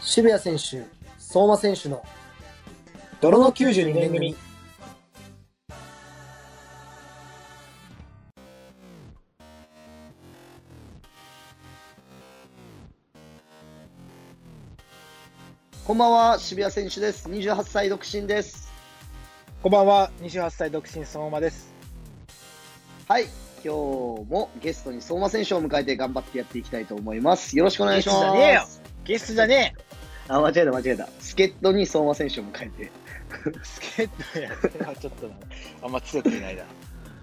渋谷選手、相馬選手の泥の92年組。こんばんは、渋谷選手です。28歳独身です。こんばんは、28歳独身相馬です。はい、今日もゲストに相馬選手を迎えて頑張ってやっていきたいと思います。よろしくお願いします。ゲストじゃねえよゲストじゃねあ、間違えた間違えた。助っ人に相馬選手を迎えて。え助っ人や、ちょっとな、あんま強くいないな。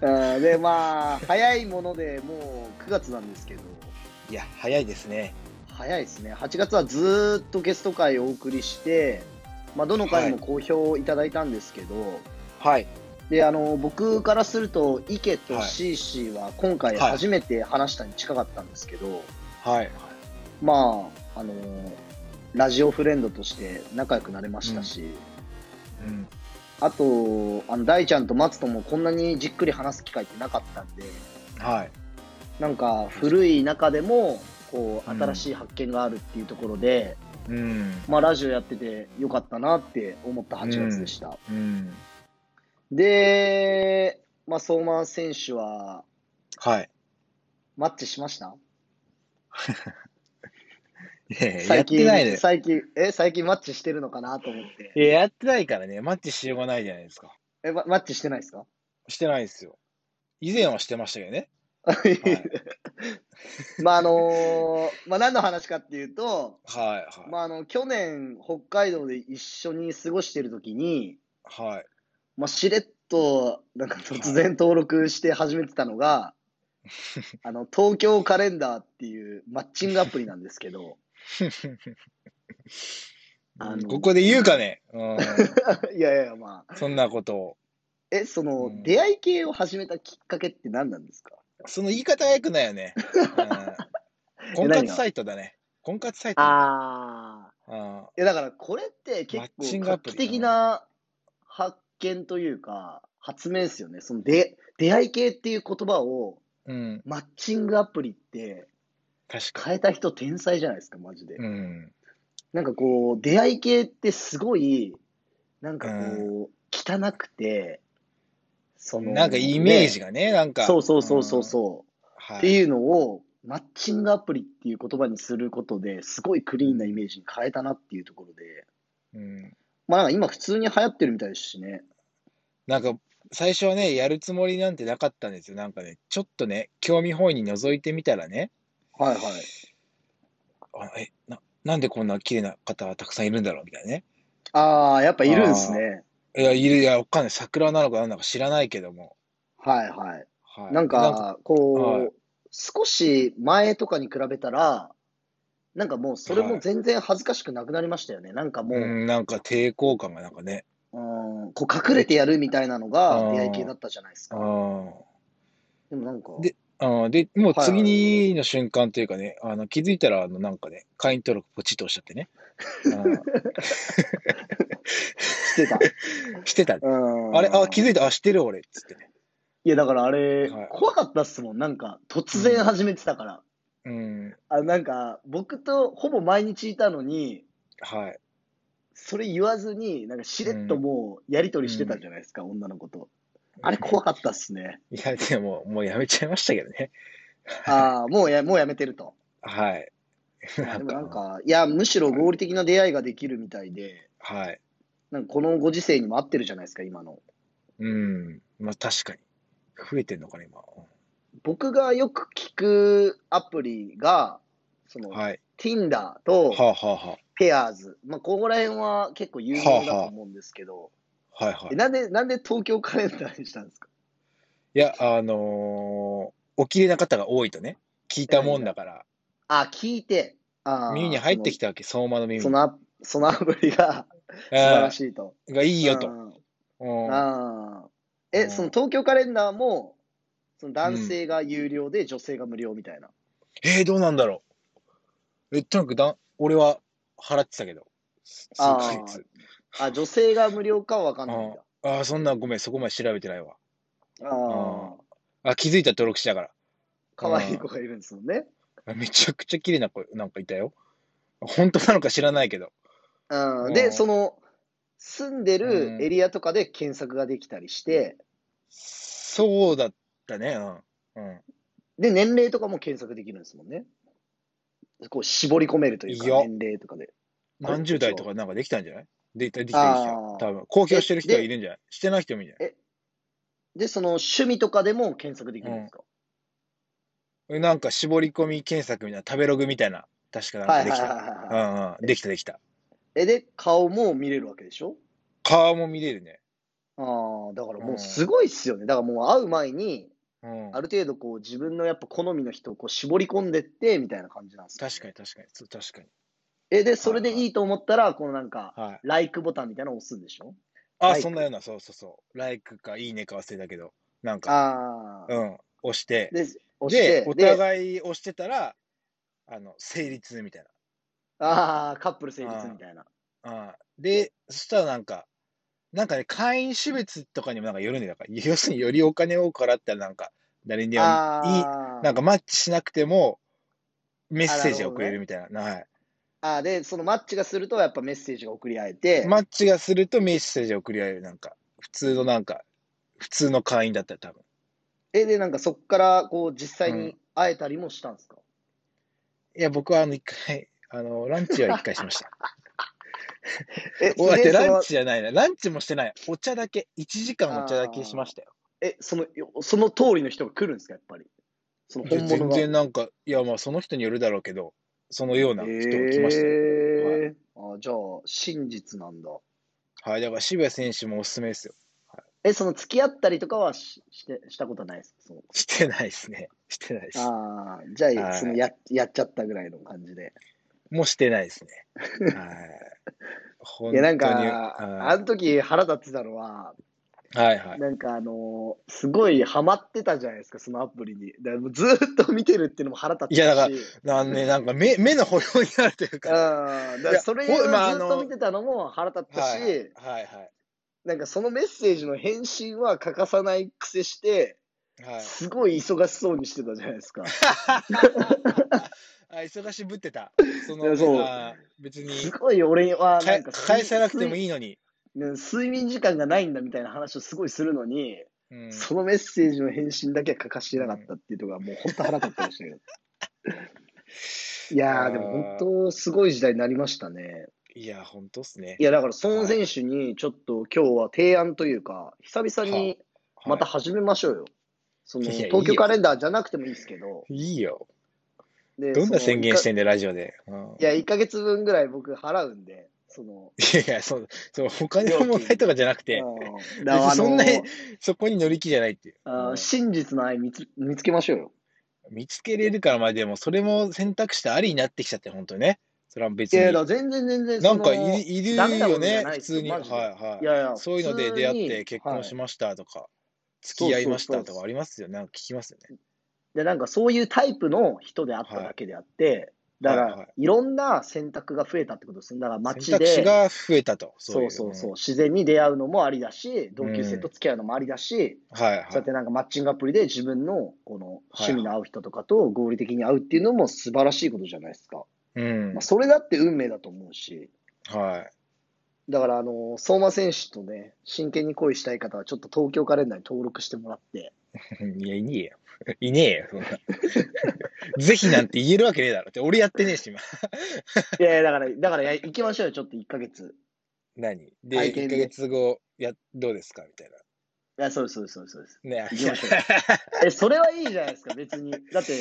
あーで、まあ、早いものでもう9月なんですけど、いや、早いですね。早いですね。8月はずーっとゲスト会をお送りして、まあ、どの回も好評いただいたんですけど、はい。で、あの、僕からすると、池とはいシーシーは今回はい初めて話したに近かったんですけど、はい。まあ、あのラジオフレンドとして仲良くなれましたし、うん。あと、あの、大ちゃんと松ともこんなにじっくり話す機会ってなかったんで、はい。なんか古い中でも、こう、うん新しい発見があるっていうところで、うん。まあ、ラジオやっててよかったなって思った8月でした。うん。で、まあ、相馬選手は、はい。マッチしました？最近、ってないで。最近、え、最近マッチしてるのかなと思って。いや、やってないからね、マッチしようがないじゃないですか。え、まマッチしてないですか？してないですよ。以前はしてましたけどね。まああのまあ何の話かっていうと、はい、はい。まああの去年北海道で一緒に過ごしてる時に、はい。まあしれっとなんか突然登録して始めてたのが、あの東京カレンダーっていうマッチングアプリなんですけど、あのここで言うかね。うん。いやいやまあ、そんなことを。え、その、うん出会い系を始めたきっかけって何なんですか？その言い方が良くないよね。うん、婚活サイトだね。婚活サイト。ああ。うんいやだからこれって結構画期的な発見というか発明ですよね。その出出会い系っていう言葉をうん。マッチングアプリって確か変えた人天才じゃないですか、マジで。に。うん。なんかこう、出会い系ってすごい、なんかこう、汚くて、その、なんかイメージが、がね、なんか。そうそうそうそうそう、はい。っていうのを、マッチングアプリっていう言葉にすることですごいクリーンなイメージに変えたなっていうところで、うん。まあなんか今普通に流行ってるみたいですしね。なんか、最初はね、やるつもりなんてなかったんですよ。なんかね、ちょっとね、興味本位に覗いてみたらね、はいはい。あえな、なんでこんな綺麗な方がたくさんいるんだろうみたいなね。ああ、やっぱいるんですね。いや、いる、いや、わかんない。桜なのかなんだか知らないけども。はいはい。はい。なんか、こう、はい少し前とかに比べたら、なんかもうそれもはい全然恥ずかしくなくなりましたよね。なんかもう、うん、なんか抵抗感がなんかね。うん、こう隠れてやるみたいなのが出会い系だったじゃないですあか。ーでもなんか、であーで、もうはい次にの瞬間というかね、あの気づいたら、あのなんかね、会員登録ポチッと押しちゃってね。してた。う んしてたね。うん、あれ、あ、気づいた、あ、知ってる俺、っつってね。いや、だからあれ、はい怖かったっすもん。なんか、突然始めてたから。うん、あなんか、僕とほぼ毎日いたのに、はい。それ言わずに、なんかしれっともうやりとりしてたじゃないですか、女の子と。あれ怖かったっすね。いや、でも、もうやめちゃいましたけどね。ああ、もうや、もうやめてると。はい。あでもなんか、いや、むしろ合理的な出会いができるみたいで、はい。なんかこのご時世にも合ってるじゃないですか、今の。うん。まあ確かに。増えてんのかな、今。僕がよく聞くアプリが、その、はい。Tinder とはあ、はあは Pairs。まあ、ここら辺は結構有名だと思うんですけど、あ、はいはいえ。なんで、なんで東京カレンダーにしたんですか？いや、あのーお綺麗な方が多いとね、聞いたもんだから、あ、聞いて、あー耳に入ってきたわけ、相馬の耳に。その、そのアそのアプリが 素晴あらしいと。ーがいいよと。うんうんああ。うえ、んその東京カレンダーも、その男性が有料で女性が無料みたいな。えー、どうなんだろう。え、とにかくだ、俺は払ってたけど、数あーヶ月。あ、女性が無料かはわかんないんだ。ああ、そんなごめん、そこまで調べてないわ。ああ、あ、気づいたら登録したから。可愛い子がいるんですもんね。あめちゃくちゃ綺麗な子なんかいたよ。本当なのか知らないけど。うん、で、うんその、住んでるエリアとかで検索ができたりして、そうだったね。うん。うん。で、年齢とかも検索できるんですもんね。こう絞り込めるというか、いや年齢とかで。何十代とかなんかできたんじゃない？で。多分。公表してる人はいるんじゃない？してない人もいるんじゃで、その趣味とかでも検索できるんですか、ないなんか絞り込み検索みたいな、食べログみたいな。確かなんかできた。はいはいはいはいはい。うんうん。できたできた。え、で、顔も見れるわけでしょ？顔も見れるね。ああ、だからもうすごいっすよね。だからもう会う前に、うん。ある程度こう自分のやっぱ好みの人をこう絞り込んでって、みたいな感じなんですか、確かに確かに。そう確かに。え、で、それでいいと思ったら、このなんか、はい。ライクボタンみたいなのを押すんでしょ？あ、like そんなような、そうそうそう。ライクかいいねか忘れたけど、なんか、ああ。うん、押して、で、押してで、、おで、互い押してたら、あの、成立みたいああ、カップル成立みたいな。な。うん。で、そしたらなんか、なんかね、会員種別とかにもなんかよるんだから、要するによりお金多く払ったらなんか、誰にでもいい、ああ。なんかマッチしなくても、メッセージが送れるみたいな。はい。あーで、そのマッチがすると、やっぱメッセージが送り合えて、マッチがするとメッセージを送り合える。なんか、普通のなんか、普通の会員だったら多分。え、で、なんかそっから、こう、実際うに会えたりもしたんですか、いや、僕はあの、一回、あの、ランチは一回しました。え、お待って、ランチじゃないな。ランチもしてない。お茶だけ。1時間お茶だけしましたよ。え、その、よその通りの人が来るんですか、やっぱり？その本物が。然なんか、いや、まあ、その人によるだろうけど、そのような人が来ましたよ。えーあじゃあ、真実なんだ。はい、だから渋谷選手もおすすめですよ。え、その付き合ったりとかはししてしたことないですか？してないですね。してないです。ああ、じゃあ、はいそのややっちゃったぐらいの感じで。もうしてないですね。はい。本いや、なんか、あはの時腹立ってたのは、いはいはい。なんかあのーすごいハマってたじゃないですか、そのアプリに。だからもうずーっと見てるっていうのも腹立ってたし。いやだなんね、なんか目目の保養になるといううん、か。だからそれをずいやほまああのっと見てたのも腹立ったし、はいはいはいなんかそのメッセージの返信は欠かさない癖して、はい。すごい忙しそうにしてたじゃないですか。あ、忙しぶってた。そいの、やそうあ別にすごい俺はなんかか返さなくてもいいいのに。睡眠時間がないんだみたいな話をすごいするのに、うん、そのメッセージの返信だけは欠かしてなかったっていうところがもう本当腹立ってましたけど。いやー、でも本当すごい時代になりましたね。いや、本当っすねい。や、だから孫選手にちょっと今日は提案というか、久々にまた始めましょうよ。その東京カレンダーじゃなくてもいいですけど。いいよ。でどんな宣言してんんだよ、ラジオで。うんいや、1ヶ月分ぐらい僕払うんで、その、いやいや、そう、そう、お金の問題とかじゃなくて、そんなにそこに乗り気じゃないっていう。あうん真実の愛見つ見つけましょうよ。見つけれるから、まあでも、それも選択肢ありになってきちゃって、本当にね。それは別いや、に。だから全然全然なんかいいるよね普通に。はいはい。いやいやそういうので出会って結婚しましたとか、付そうき合いましたとかありますよね。なんか聞きますよね。で、なんかそういうタイプの人であっただけであって、だから、はいはいいろんな選択が増えたってことですね。だから街選択肢で、が増えたと。そういそうそう、自然に出会うのもありだし、同級生と付き合うのもありだし、うん。はいはい。そうやってなんかマッチングアプリで自分のこの趣味の合う人とかと合理的に会うっていうのも素晴らしいことじゃないですか。うんまあ、。それだって運命だと思うし、はい。だからあの、相馬選手とね、真剣に恋したい方はちょっと東京カレンダーに登録してもらって、いや、いねえよ。いねえよ、そんな。ぜひなんて言えるわけねえだろって。俺やってねえし、今。いやいや、だから、だからや行きましょうよ、ちょっと1ヶ月。何？で、1でヶ月後、や、どうですか？みたいいや、そうです、そうです、そうです。ね行きましょうえ、それはいいじゃないですか、別に。だって、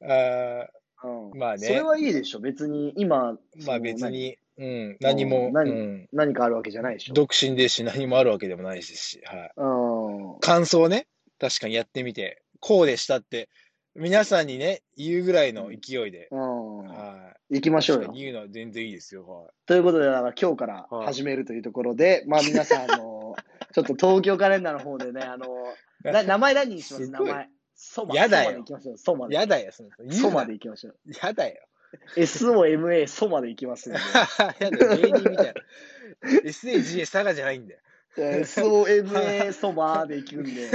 あうん。まあねそれはいいでしょ、別に。今、ーまあ別に、うん、何も、何うん、何何かあるわけじゃないでしょ。独身ですし、何もあるわけでもないですし、はい。うん。感想ね、確かにやってみて、こうでしたって、皆さんにね、言うぐらいの勢いで、うん。はい。行きましょうよ。言うのは全然いいですよ、はい。ということで、今日から始めるというところで、まあ皆さん、あの、ちょっと東京カレンダーの方でね、あの、な名前何にします？名前。ソマ。やだよソマで行きましょう。ソマで。やだよ、ソマで行きましょう。やだよ。SOMA、ソマで行きますんで。やだよ、芸人みたいな。SAGA 佐賀じゃないんだよ。えー SOMA そばで行くんで。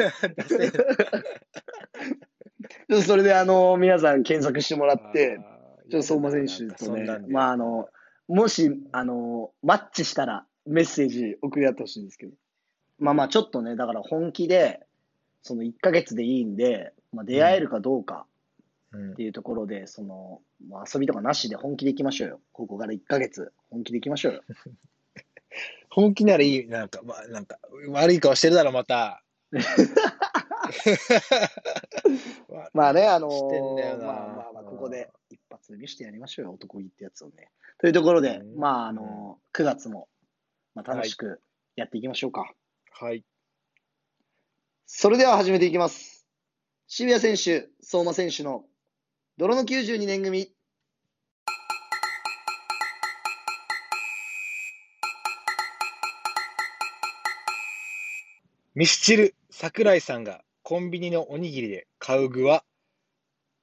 それで、あの、皆さん検索してもらって、ちょっと相馬選手とね、まあ、あの、もし、あの、マッチしたらメッセージ送り合ってほしいんですけど。まあまあ、ちょっとね、だから本気で、その1ヶ月でいいんで、まあ、出会えるかどうかうんっていうところで、その、まあ、遊びとかなしで本気でいきましょうよ。ここから1ヶ月、本気でいきましょうよ。本気ならいい、なんか、まあ、なんか、悪い顔してるだろ、また。まあね、あのしてんだよなまあまあまあ、ここで一発で見せてやりましょうよ、男気ってやつをね。というところで、うんまあ、あの9月も、まあ、楽しくやっていきましょうか。はい。それでは始めていきます。渋谷選手、相馬選手の泥の92年組。ミスチル、桜井さんがコンビニのおにぎりで買う具は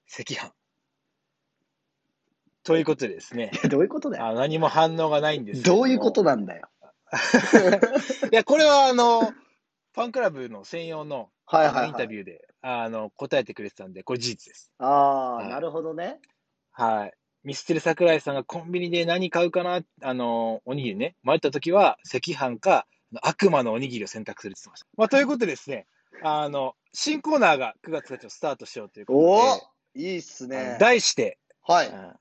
赤飯。ということでですね、どういうことだよ。あ何も反応がないんですけどもどういうことなんだよ。いや、これはあの、ファンクラブの専用のはいはい、インはい。タビューで、あの答えてくれてたんで、これ事実です。ああ、はいなるほどね。はい。ミスチル桜井さんがコンビニで何買うかな、あの、おにぎりね、迷った時は赤飯か悪魔のおにぎりを選択するって言ってました。まあ、ということでですね、あの、新コーナーが9月1日をスタートしようということで、おおいいっすあねの。題して、はい。うん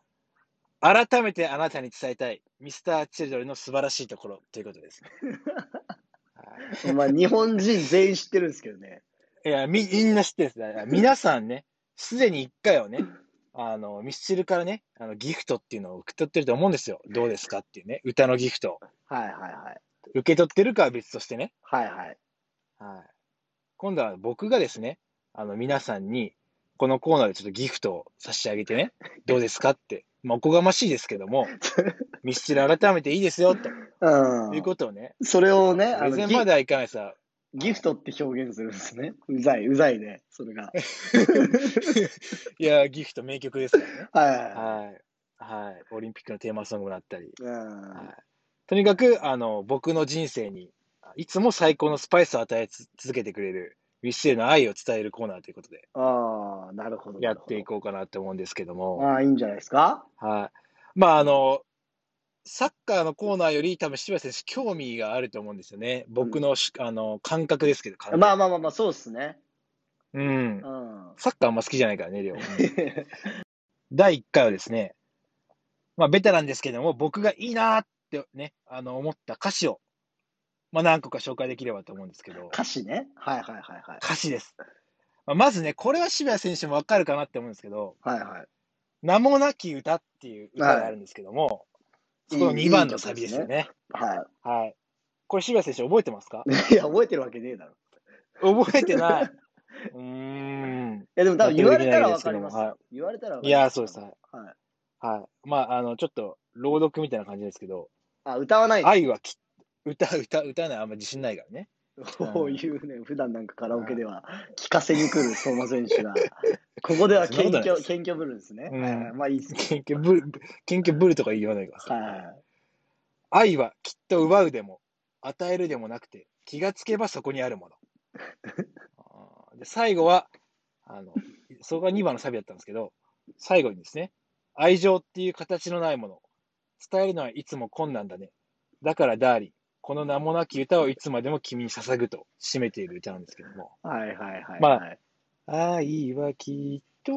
改めてあなたに伝えたい、ミスターチルドレンの素晴らしいところということですね。はいまあ、日本人全員知ってるんですけどね。いや、み、みんな知ってるんです。皆さんね、すでに一回はね、あの、ミスチルからね、あの、ギフトっていうのを受け取ってると思うんですよ。どうですかっていうね、歌のギフト。はいはいはい。受け取ってるかは別としてね。はいはい。はい。今度は僕がですね、あの、皆さんに、このコーナーでちょっとギフトを差し上げてね、どうですかって、まあ、おこがましいですけども、ミスチル改めていいですよ、とうん。いうことをね、それをね、あプレゼンまではいかないさ、ギフトって表現するんですね。うざい、うざいね、それが。いや、ギフト名曲ですからね。はいははい。はい。オリンピックのテーマソングだったり。はいとにかく、あの、僕の人生に、いつも最高のスパイスを与えつ続けてくれる、ウィッシュへの愛を伝えるコーナーということで、ああ、なるほど。やっていこうかなと思うんですけども、ああ、いいんじゃないですか？はい。まあ、あの、サッカーのコーナーより多分柴田選手興味があると思うんですよね。僕のし、あの、感覚ですけど、まあまあまあまあ、そうですね。うんう。ん。サッカーあんま好きじゃないからね、りょう。第1回はですね、まあ、ベテランですけども、僕がいいなーってね、あの、思った歌詞を、まあ、何個か紹介できればと思うんですけど、歌詞ね。はいはいはいはい。歌詞です。まあまずね、これは渋谷選手もわかるかなって思うんですけど、はいはい。名もなき歌っていう歌があるんですけども、そこの2番のサビですよね。ははい。これ渋谷選手覚えてますか？い。いや、覚えてるわけねえだろ。覚えてない。うーん。いや、でも多分言われたらわかりますはいよ。言われたらい。やそうですはいはい。はい。まあ、あの、ちょっと、朗読みたいな感じですけど、あ、歌わない。愛はき、歌、歌、歌わない、あんま自信ないからね。こういうね、普段なんかカラオケでは聞かせに来る相馬選手が、ここでは謙虚、謙虚ぶるんですね。まあいいですね。謙虚ブル、謙虚ブルとか言わないでくださ。はい。愛はきっと奪うでも、与えるでもなくて、気がつけばそこにあるもの。で最後は、あの、そこが2番のサビだったんですけど、最後にですね、愛情っていう形のないもの。伝えるのはいつも困難だね。だからダーリン、この名もなき歌をいつまでも君に捧ぐと締めている歌なんですけども。はいはいはい。まあはい愛はきっと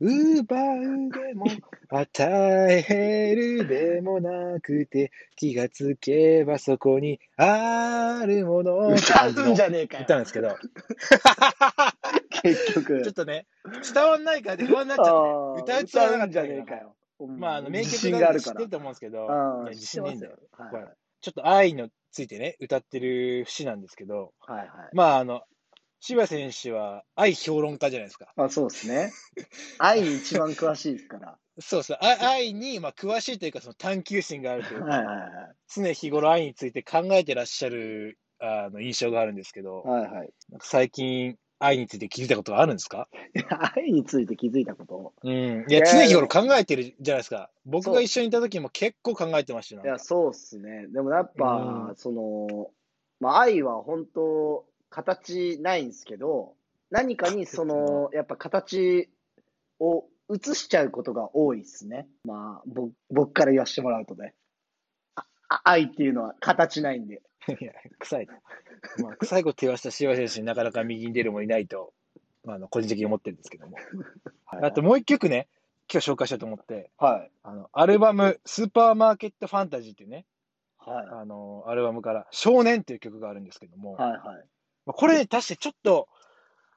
奪うでも与えるでもなくて気がつけばそこにあるものって歌感じのうんじゃねえかよ歌。なんですけど結局。ちょっとね伝わんないから不安になっちゃって歌うつもりなかった歌うんじゃねえかよ。まああの名自曲信があるか知ってる。と思うんですけど自信ねえんだよ。はいこれちょっと愛のついてね歌ってる節なんですけどはいはい。まああの柴選手は愛評論家じゃないですかまあそうですね。愛に一番詳しいですから。そうそうあ愛にまあ詳しいというかその探求心があるというかはいはいはい。常日頃愛について考えてらっしゃるあの印象があるんですけど、はいはい。なんか最近愛について気づいたことがあるんですか？い や愛について気づいたこと？うん。いや、常日頃考えてるじゃないですか。僕が一緒にいた時も結構考えてましたよ。いや、そうっすね。でもやっぱ、うんその、まあ、愛は本当、形ないんですけど、何かにその、やっぱ形を映しちゃうことが多いですね。まあ、ぼ僕から言わせてもらうとね。あ愛っていうのは形ないんで。いや、臭い。まあ、臭いこと言わせた柴選手になかなか右に出るもいないと、まあ、あの個人的に思ってるんですけども。はいあともう一曲ね、今日紹介しようと思って、はい。あの、アルバム、スーパーマーケットファンタジーっていうね、はあの、アルバムから、少年っていう曲があるんですけども、い。はい。はい。まあ、これ、確かにちょっと、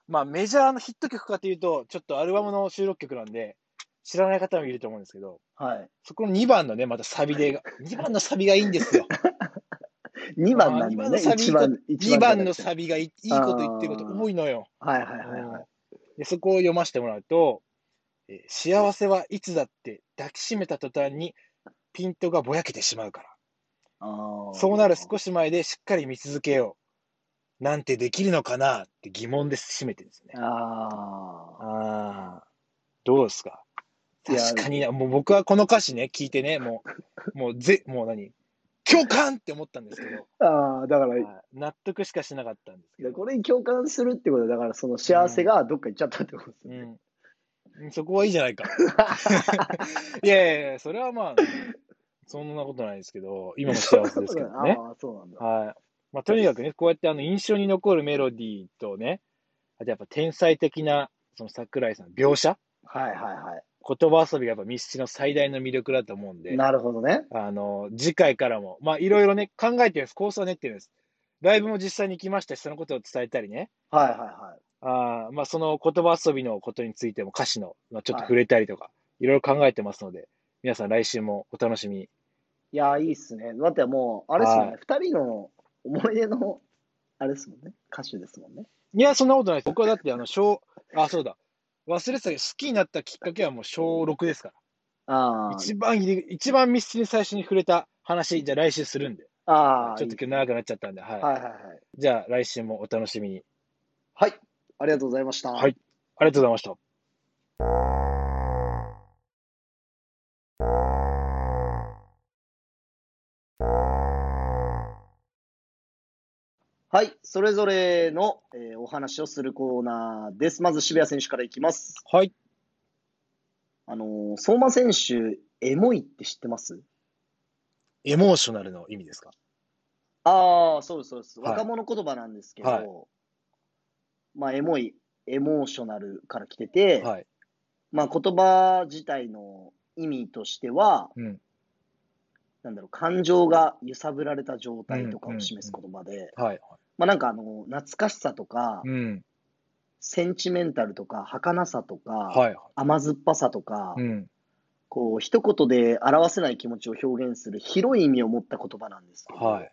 まあ、メジャーのヒット曲かというと、ちょっとアルバムの収録曲なんで、知らない方もいると思うんですけど、はい。そこの2番のね、またサビでが、2番のサビがいいんですよ。2番なんだね。一番、2番のササビがいいいいこと言ってること多いのよ。はいはいはいはい。でそこを読ませてもらうと、えー幸せはいつだって抱きしめた途端にピントがぼやけてしまうから。そうなる少し前でしっかり見続けよう。なんてできるのかなって疑問で締めてるんですね。ああ。ああ。どうですか？確かにな、もう僕はこの歌詞ね、聞いてね、もう、もうぜ、もう何？共感って思ったんですけど、ああ、だから、はい納得しかしなかったんですけど、これに共感するってことは、だからその幸せがどっか行っちゃったってことですよね。うん。うんそこはいいじゃないか。いやいやいや、それはまあ、そんなことないですけど、今も幸せですけどね。ああ、そうなんだ。はい。まあ、とにかくね、こうやってあの印象に残るメロディーとね、あとやっぱ天才的な、その桜井さんの描写、はいはいは言葉遊びがやっぱミスチの最大の魅力だと思うんい。で、なるほどね。あの、次回からも、まあ、いろいろね、考えてるんです。構想は練ってるんです。ライブも実際に行きましたし、そのことを伝えたりね、はいはいはい。あーまあ、その言葉遊びのことについても歌詞の、まあ、ちょっと触れたりとか、い、ろいろ考えてますので、皆さん来週もお楽しみに。いや、いいっすね。だってもう、あれですもんはね。二人の思い出の、あれですもんね。歌手ですもんね。いや、そんなことないです。僕はだって、あの、小、あ、そうだ。忘れてたけど、好きになったきっかけはもう小6ですから。ああ。一番一番ミスチに最初に触れた話、じゃあ来週するんで。ああ。ちょっと今日長くなっちゃったんで、はい。はいはいはい。じゃあ来週もお楽しみに。はい。ありがとうございました。はい。ありがとうございました。はい。それぞれの、えーお話をするコーナーです。まず渋谷選手からいきます。はい。あのー相馬選手、エモいって知ってます？エモーショナルの意味ですか？ああ、そうです、そうです。はい若者言葉なんですけど、はいまあ、エモい、エモーショナルから来てて、はい。まあ、言葉自体の意味としては、うん。なんだろう、感情が揺さぶられた状態とかを示す言葉で、はい。まあ、なんかあの、懐かしさとか、うん。センチメンタルとか、儚さとか、はい。甘酸っぱさとか、うん。こう、一言で表せない気持ちを表現する広い意味を持った言葉なんですけど、はい。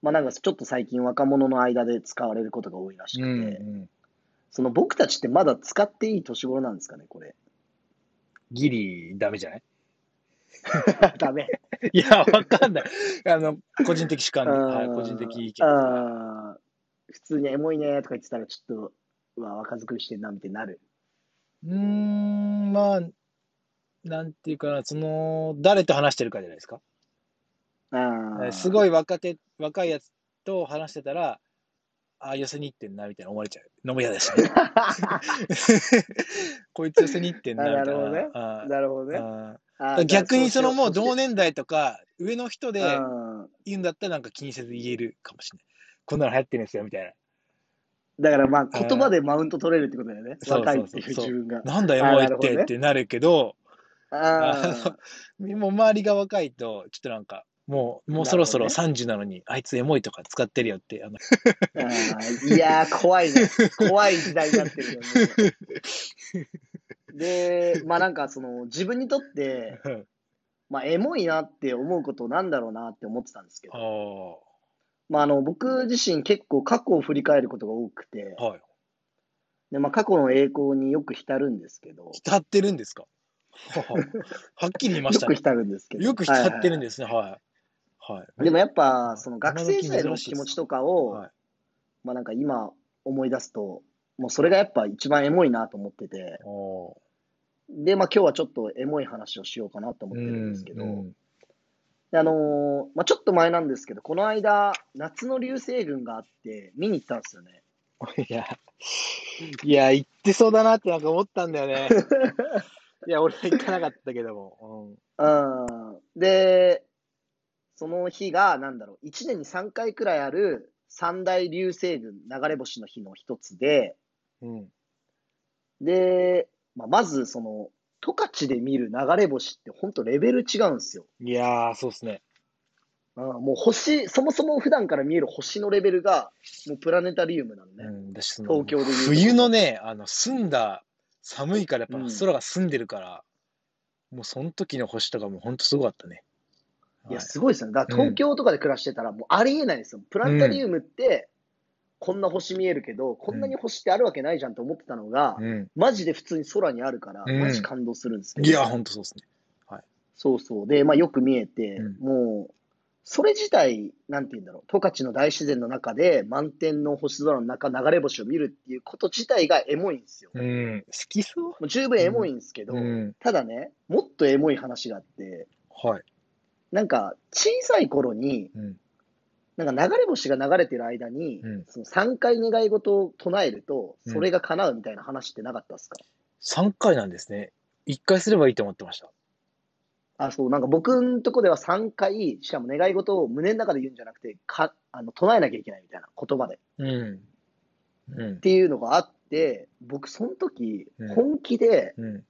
まあなんかちょっと最近若者の間で使われることが多いらしくうて、ん。その僕たちってまだ使っていい年頃なんですかね、これ。ギリダメじゃない？ダメ。いや、わかんない。あの、個人的主観で、はい、うん個人的意見。普通にエモいねとか言ってたらちょっと、うわ、若作りしてんな、みたいになる。うーん、まあ、なんていうかな、その、誰と話してるかじゃないですか。あーすごい若手、若いやつと話してたら、ああ、寄せに行ってんな、みたいな思われちゃう。飲むやだしね。こいつ寄せに行ってんな、みたいな。なるほどねあーなるほどね。逆にそのもう同年年代とか、上の人でうん言うんだったらなんか気にせず言えるかもしれない。こんなの流行ってるんですよ、みたいだからまあ言葉でマウント取れるってことだよね。若いっていう自分が。な。なんだよ、もう言ってってなるけど、あ もう周りが若いと、ちょっとなんか、もう、もうそろそろなる30なのに、あいつエモいとか使ってるよって、あの、ーあー。いやー、怖いね。怖い時代になってるよね。で、まあなんかその自分にとって、まあエモいなって思うことなんだろうなって思ってたんですけあど、あ、まああの僕自身結構過去を振り返ることが多くて、はい。でまあ過去の栄光によく浸るんですけど、浸ってるんですか？はははっきり言いましたね。よく浸るんですけど。よく浸ってるんでですね、はい。はい。でもやっぱその学生時代の気持ちとかを、はいまあなんか今思い出すと、もうそれがやっぱ一番エモいなと思ってて、おで、まあ今日はちょっとエモい話をしようかなと思ってるんですけど、うんあのーまあ、ちょっと前なんですけど、この間、夏の流星群があって、見に行ったんですよね。いや、いや、行ってそうだなってなんか思ったんだよね。いや、俺は行かなかったけども。うん。で、その日が、なんだろう、1年に3回くらいある三大流星群流れ星の日の一つで、うん。うん。で、まあ、まず、その、十勝で見る流れ星って本当レベル違うんですよ。いやー、そうっすね。うん、もう星、そもそも普段から見える星のレベルが、もうプラネタリウムなのね。うん、東京で冬のね、あの、澄んだ、寒いからやっうんぱ空が澄んでるから、もうその時の星とかも本当すごかったね。いや、はいすごいですよね。だから東京とかで暮らしてたら、もうありえないですよ。プラネタリウムって、こんな星見えるけど、こんなに星ってあるわけないじゃんと思ってたのが、うん。マジで普通に空にあるから、うんマジ感動するんですけど。いや、本当そうですね。そうそう。で、まあよく見えて、うんもう、それ自体、なんて言うんだろう、十勝の大自然の中で満天の星空の中、流れ星を見るっていうこと自体がエモいんですよ。もうん。好きそうう十分エモいんですけど、うん。ただね、もっとエモい話があって、はい。なんか小さい頃に、うん。なんか流れ星が流れてる間に、うんその3回願い事を唱えると、うんそれが叶うみたいな話ってなかったですか、3回なんですね。1回すればいいと思ってました。あ、そう、なんか僕んとこでは3回、しかも願い事を胸の中で言うんじゃなくて、か、あの、唱えなきゃいけないみたいな言葉で。っうん。うん。ていうのがあって、僕その時うん、本気で、うん。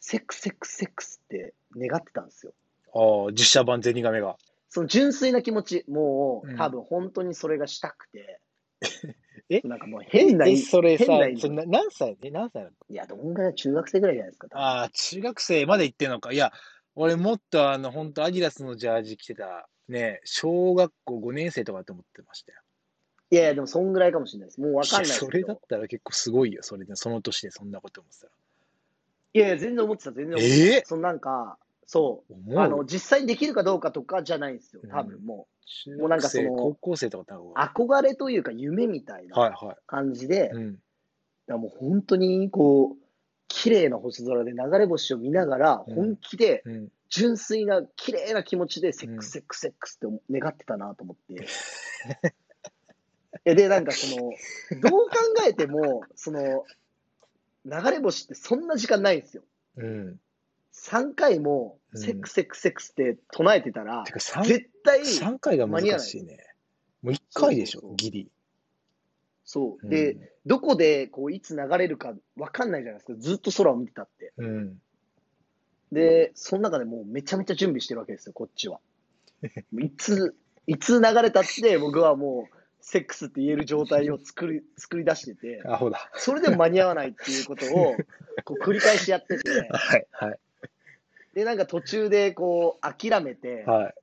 セックスセックスセックスって願ってたんですよ。ああ、実写版ゼニガメが。その純粋な気持ち、もうんう、多分本当にそれがしたくて。え？なんかもう変な、え、それさ変な、それな何歳？え、何歳なの？いや、どんぐらい中学生ぐらいじゃないですか。多分ああ、中学生まで行ってんのか。いや、俺もっとあの、本当アディダスのジャージ着てた、ね、小学校5年生とかだと思ってましたよ。いやいや、でもそんぐらいかもしれないです。もうわかんないですけそれだったら結構すごいよ、それで、その年でそんなこと思ってたら。いやいや、全然思ってた、全然思ってた。ええそのなんか、そう、あの、実際にできるかどうかとかじゃないんですよ、多分も中もうなんかその高校生とか。憧れというか夢みたいはいなは感じで、い。うん。だからもう本当にこう、綺麗な星空で流れ星を見ながら、うん本気でうん。純粋な綺麗な気持ちでセックうんスセックスセックスって願ってたなと思って。えで、なんかその、どう考えても、その、流れ星ってそんな時間ないんですよ。うん。3回もうんセックスセックスセックスって唱えてたらて、か3、絶対、三回が難しいね。もう1回でしょ、ギリ。そう。うんで、どこでこういつ流れるか分かんないじゃないですか。ずっと空を見てたって。うん。で、その中でもうめちゃめちゃ準備してるわけですよ、こっちは。いつ、いつ流れたって僕はもう、セックスって言える状態を作り、作り出してて。それでも間に合わないっていうことを、こう繰り返しやってて、はい、はい、で、なんか途中でこう諦めて、はい。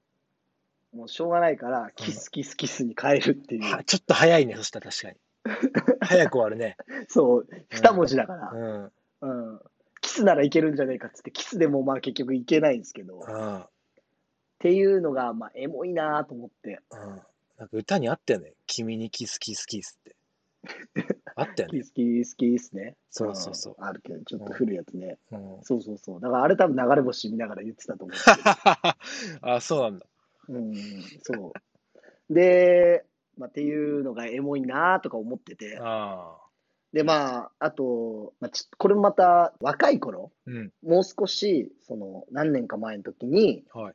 もうしょうがないから、キスキスキスに変えるっていう。はちょっと早いね、そしたら確かに。早く終わるね。そう、二文字だから。うん。うん。キスならいけるんじゃねえかっつって、キスでもまあ結局いけないんですけど、っうん。ていうのが、まあ、エモいなと思って。うん。なんか歌にあったよね。君にキスキスキスって。あったよね。キスキスキスね。そうそうそんあるけど、ちょっと古いやつね。うん。そうそうそう。だからあれ多分流れ星見ながら言ってたと思う。あ、そうなんだ。うん、そう。で、まあ、っていうのがエモいなとか思ってて。ああ。で、まあ、あと、まあ、ちこれもまた若い頃、うん。もう少し、その、何年か前の時に、はい。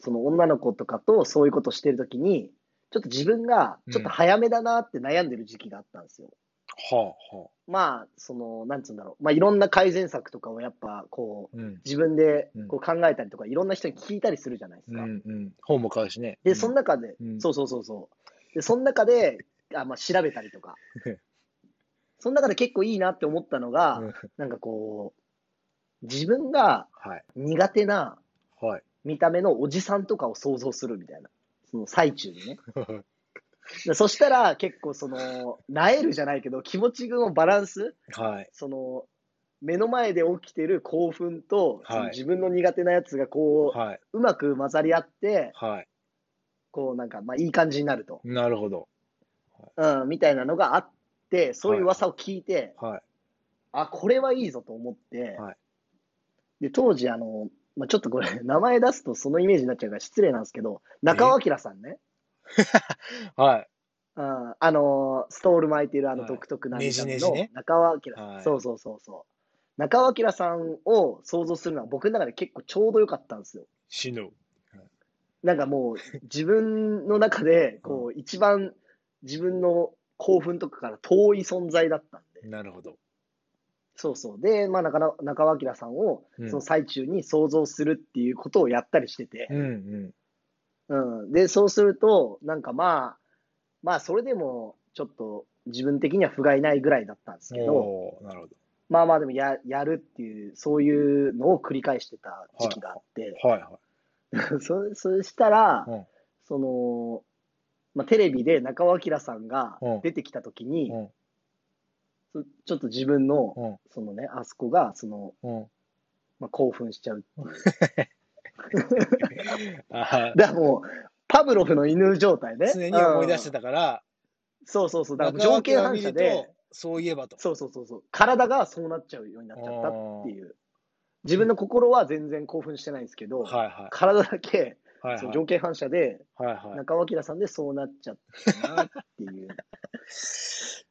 その女の子とかとそういうことしてる時に、ちょっと自分がちょっと早めだなって悩んでる時期があったんですよ。はあ、はあ。まあ、その、なんつうんだろう。まあ、いろんな改善策とかをやっぱ、こう、うん。自分でうんこう考えたりとか、いろんな人に聞いたりするじゃないですか。うん、うん。本も買うしね。で、その中で、うんそうそうそうそう。で、その中で、あまあ、調べたりとか。その中で結構いいなって思ったのが、うんなんかこう、自分がはい。苦手なはい。見た目のおじさんとかを想像するみたいな。その最中にね。でそしたら結構その、なえるじゃないけど、気持ちのバランス、はい。その、目の前で起きてる興奮と、はいその自分の苦手なやつがこう、はい。うまく混ざり合って、はい。こうなんか、まあいい感じになると。なるほど。うん、みたいなのがあって、そういう噂を聞いて、はい。あ、これはいいぞと思って、はいで、当時、あの、まあ、ちょっとこれ、名前出すとそのイメージになっちゃうから失礼なんですけど、中尾明さんね。はい。ああのーストール巻いてるあのはい独特なねじねじのね中尾明さん、はいそうそうそうそう。中尾明さんを想像するのは僕の中で結構ちょうどよかったんですよ。死ぬ。なんかもう自分の中でこう一番自分の興奮とかから遠い存在だったんで。なるほど。そうそう。で、まあ中野中尾明さんをうんその最中に想像するっていうことをやったりしててう、んうん。うん。で、そうすると、なんかまあ、まあそれでもちょっと自分的には不甲斐ないぐらいだったんですけど、なるほまあまあでもややるっていう、そういうのを繰り返してた時期があって、ど。はいは そそしたら、い。うん。その、まあ、テレビで中尾明さんがうん出てきたときに、うんそちょっと自分の、うんそのね、あそこが、その、うん。まあ、興奮しちゃうっていう。あだからもう、パブロフの犬状態ね。常に思い出してた。たから、そうそうそう。だから中条件反射でと、、そういえばと。そうそうそうそう。体がそうなっちゃうようになっちゃったっていう。自分の心は全然興奮してないんですけど、はいはい。体だけ、はいはい。その条件反射で、はいは中尾明さんでそうなっちゃったなっていう。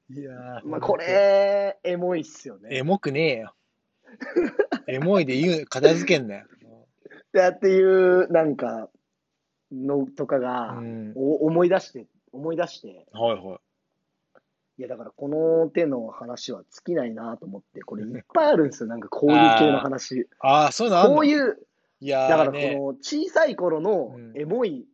い。いやーまあ、こ、れ、エモいっすよね。エモくねえよ。エモいで言う、片付けんなよ。でっていう、なんか、のとかうが、ん。お思い出して、思い出して、はいはい。いや、だからこの手の話は尽きないなと思って、これいっぱいあるんですよ、なんかこういう系の話。ああ、そういうのあんの？こういう、いやーだからこね、の小さい頃のうんエモい、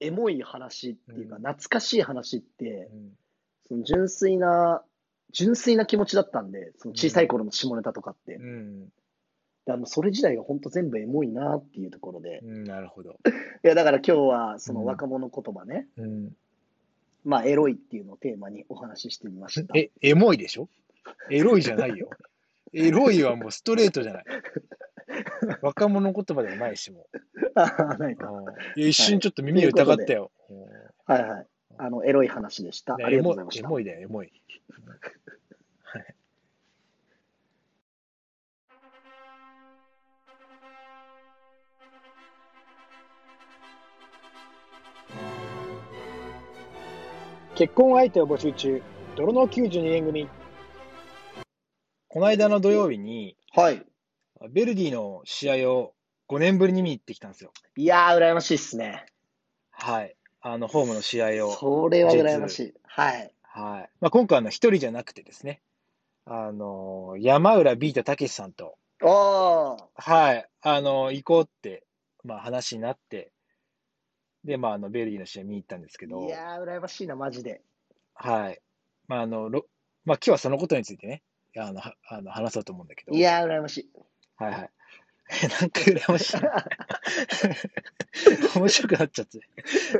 エモい話っていうか、うん懐かしい話ってう、んその純粋な、純粋な気持ちだったんで、その小さい頃の下ネタとかって。うん。らもうそれ自体が本当全部エモいなっていうところで。うん、なるほど。いや、だから今日はそのうん若者言葉ね、うん。まあエロいっていうのをテーマにお話ししてみました。え、エモいでしょ？エロいじゃないよ。エロいはもうストレートじゃない。若者言葉でもないしもあないや一瞬ちょっと耳を疑ったよ。はいはい。あの、エロい話でした。ねありがとうございました。エモいだよ、エモい。はい。結婚相手を募集中、泥の92年組。この間の土曜日に、はい。ベルディの試合を5年ぶりに見に行ってきたんですよ。いやー、羨ましいっすね。はい。あの、ホームの試合を。それは羨ましい。はい。はい。まあ、今回はあの一人じゃなくてですね、あの、山浦ビータたけしさんと、おー。はい、あの、行こうって、まあ話になって、で、まあ、あの、ベルギーの試合見に行ったんですけどい、やー、羨ましいな、マジで。はい。まあ、あの、ろまあ、今日はそのことについてね、あの、はあの話そうと思うんだけど、いやー、羨ましい。はいはい。なんか羨ましい。面白くなっちゃって。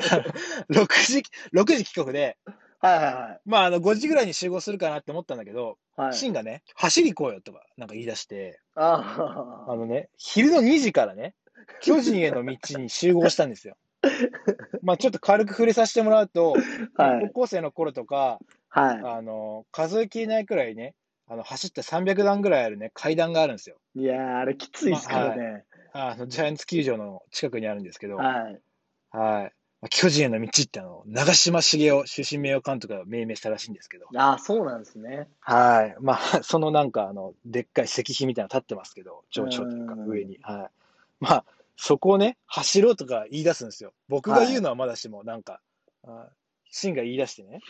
6時、6時帰国で、はいはいまあ、あの、5時ぐらいに集合するかなって思ったんだけど、はい。はい。シンがね、走り行こうよとか、なんか言い出して、ああのね、昼の2時からね、巨人への道に集合したんですよ。まあちょっと軽く触れさせてもらうと、あ。はい。高校生の頃とか、はあの、数えきれないくらいね、あの、走って300段ぐらいあるね、階段があるんですよ。い。いやー、あれきついっすからね。あの、ジャイアンツ球場の近くにあるんですけど、はい。はい。まあ巨人への道ってあの、長嶋茂雄、終身名誉監督が命名したらしいんですけど、あー、そうなんですね。はい。まあ、そのなんか、あの、でっかい石碑みたいなの立ってますけど、町長というか、うん上に。はい。まあ、そこをね、走ろうとか言い出すんですよ。僕が言うのはまだしも、なんか、あシンが言い出してね。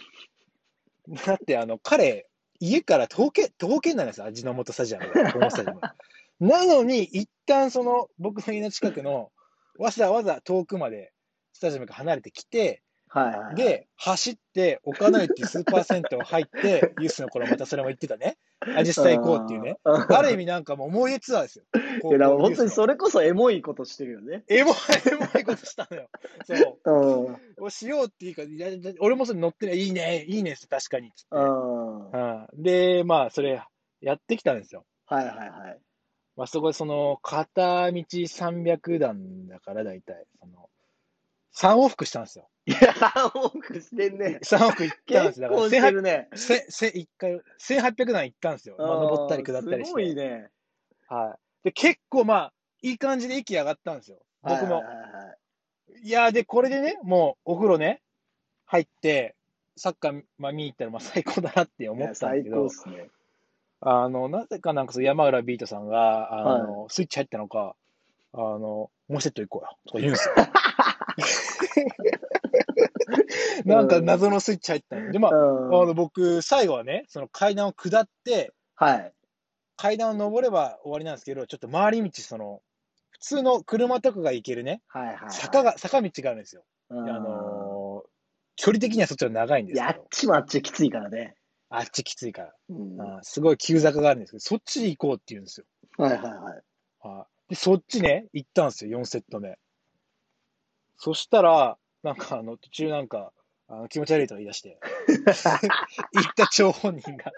だって、あの、彼、家から徒歩圏、なんですよ、味の素スタジアムが、ホームスタジアムが。なのに、一旦その、僕の家の近くの、わざわざ遠くまで、スタジアムから離れてきて、はいはい。、で、走って、岡野駅スーパー銭湯入って、ユースの頃またそれも言ってたね。アジスタ行こうっていうね。ある意味なんかもう思い出ツアーですよ。いや、本当にそれ。れこそエモいことしてるよね。エモい、エモいことしたのよ。そう。うん。をしようっていうか、いやいや俺もそれ乗ってないいいね、いいねって確かにっつって。うん。うんで、まあ、それやってきたんですよ。はいはいはい。まあ、そこでその、片道300段だから大体、その、3往復したんですよ。いや、多くしてんね。3往復行ったんですよ。だから結構してるね。せ、せ、一回、1800段行ったんですよ。まあ、登ったり下ったりして。すごいね。はい。で、結構まあ、いい感じで息上がったんですよ。僕も。はいはいはいはいいやー、で、これでね、もうお風呂ね、入って、サッカー、まあ、見に行ったら、まあ、最高だなって思ったんですけど最高っ、すね。あの、なぜかなんかその山浦ビートさんが、あの、スイッチ入ったのか、あの、もうセット行こうよ、とか言うんですよ。なんか謎のスイッチ入ったんで、でまあ、うんあの、僕、最後はね、その階段を下って、はい。階段を登れば終わりなんですけど、ちょっと回り道、その、普通の車とかが行けるね、はいはいはい。坂が、坂道があるんですよ。うん、であのー距離的にはそっちの方が長いんですいや、あっちもあっちきついからね。あっちきついから、うん、はあーすごい急坂があるんですけど、そっちに行こうって言うんですよ。いはいはい。はいで、そっちね、行ったんですよ、4セット目。そしたら、なんかあの、途中なんか、あの気持ち悪いとか言い出して、行った張本人が。